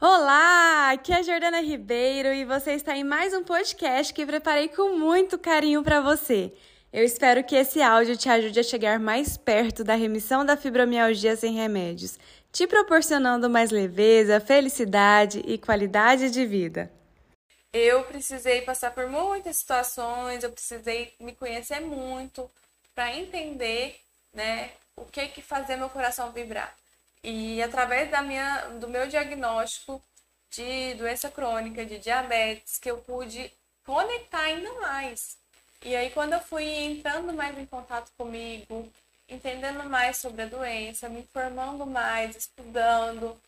Olá, aqui é a Jordana Ribeiro e você está em mais um podcast que preparei com muito carinho para você. Eu espero que esse áudio te ajude a chegar mais perto da remissão da fibromialgia sem remédios, te proporcionando mais leveza, felicidade e qualidade de vida. Eu precisei passar por muitas situações, eu precisei me conhecer muito para entender, né, o que que fazia meu coração vibrar. E através da minha, do meu diagnóstico de doença crônica, de diabetes, que eu pude conectar ainda mais. E aí, quando eu fui entrando mais em contato comigo, entendendo mais sobre a doença, me informando mais, estudando,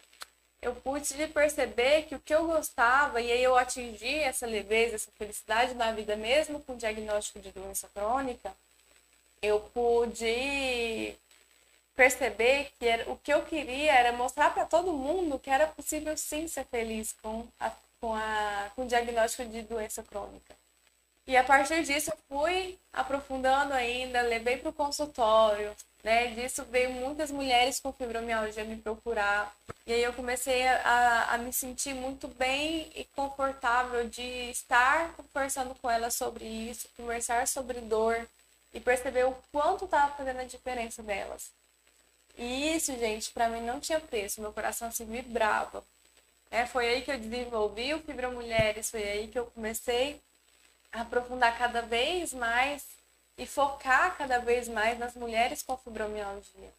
eu pude perceber que o que eu gostava, e aí eu atingi essa leveza, essa felicidade na vida, mesmo com diagnóstico de doença crônica, eu pude perceber que era, o que eu queria era mostrar para todo mundo que era possível sim ser feliz com, a, com, a, com o diagnóstico de doença crônica. E a partir disso eu fui aprofundando ainda, levei para o consultório, né? Disso veio muitas mulheres com fibromialgia me procurar. E aí eu comecei a, a me sentir muito bem e confortável de estar conversando com elas sobre isso, conversar sobre dor e perceber o quanto estava fazendo a diferença delas. E isso, gente, para mim não tinha preço, meu coração se vibrava. É, foi aí que eu desenvolvi o Fibra Mulheres, foi aí que eu comecei a aprofundar cada vez mais e focar cada vez mais nas mulheres com fibromialgia.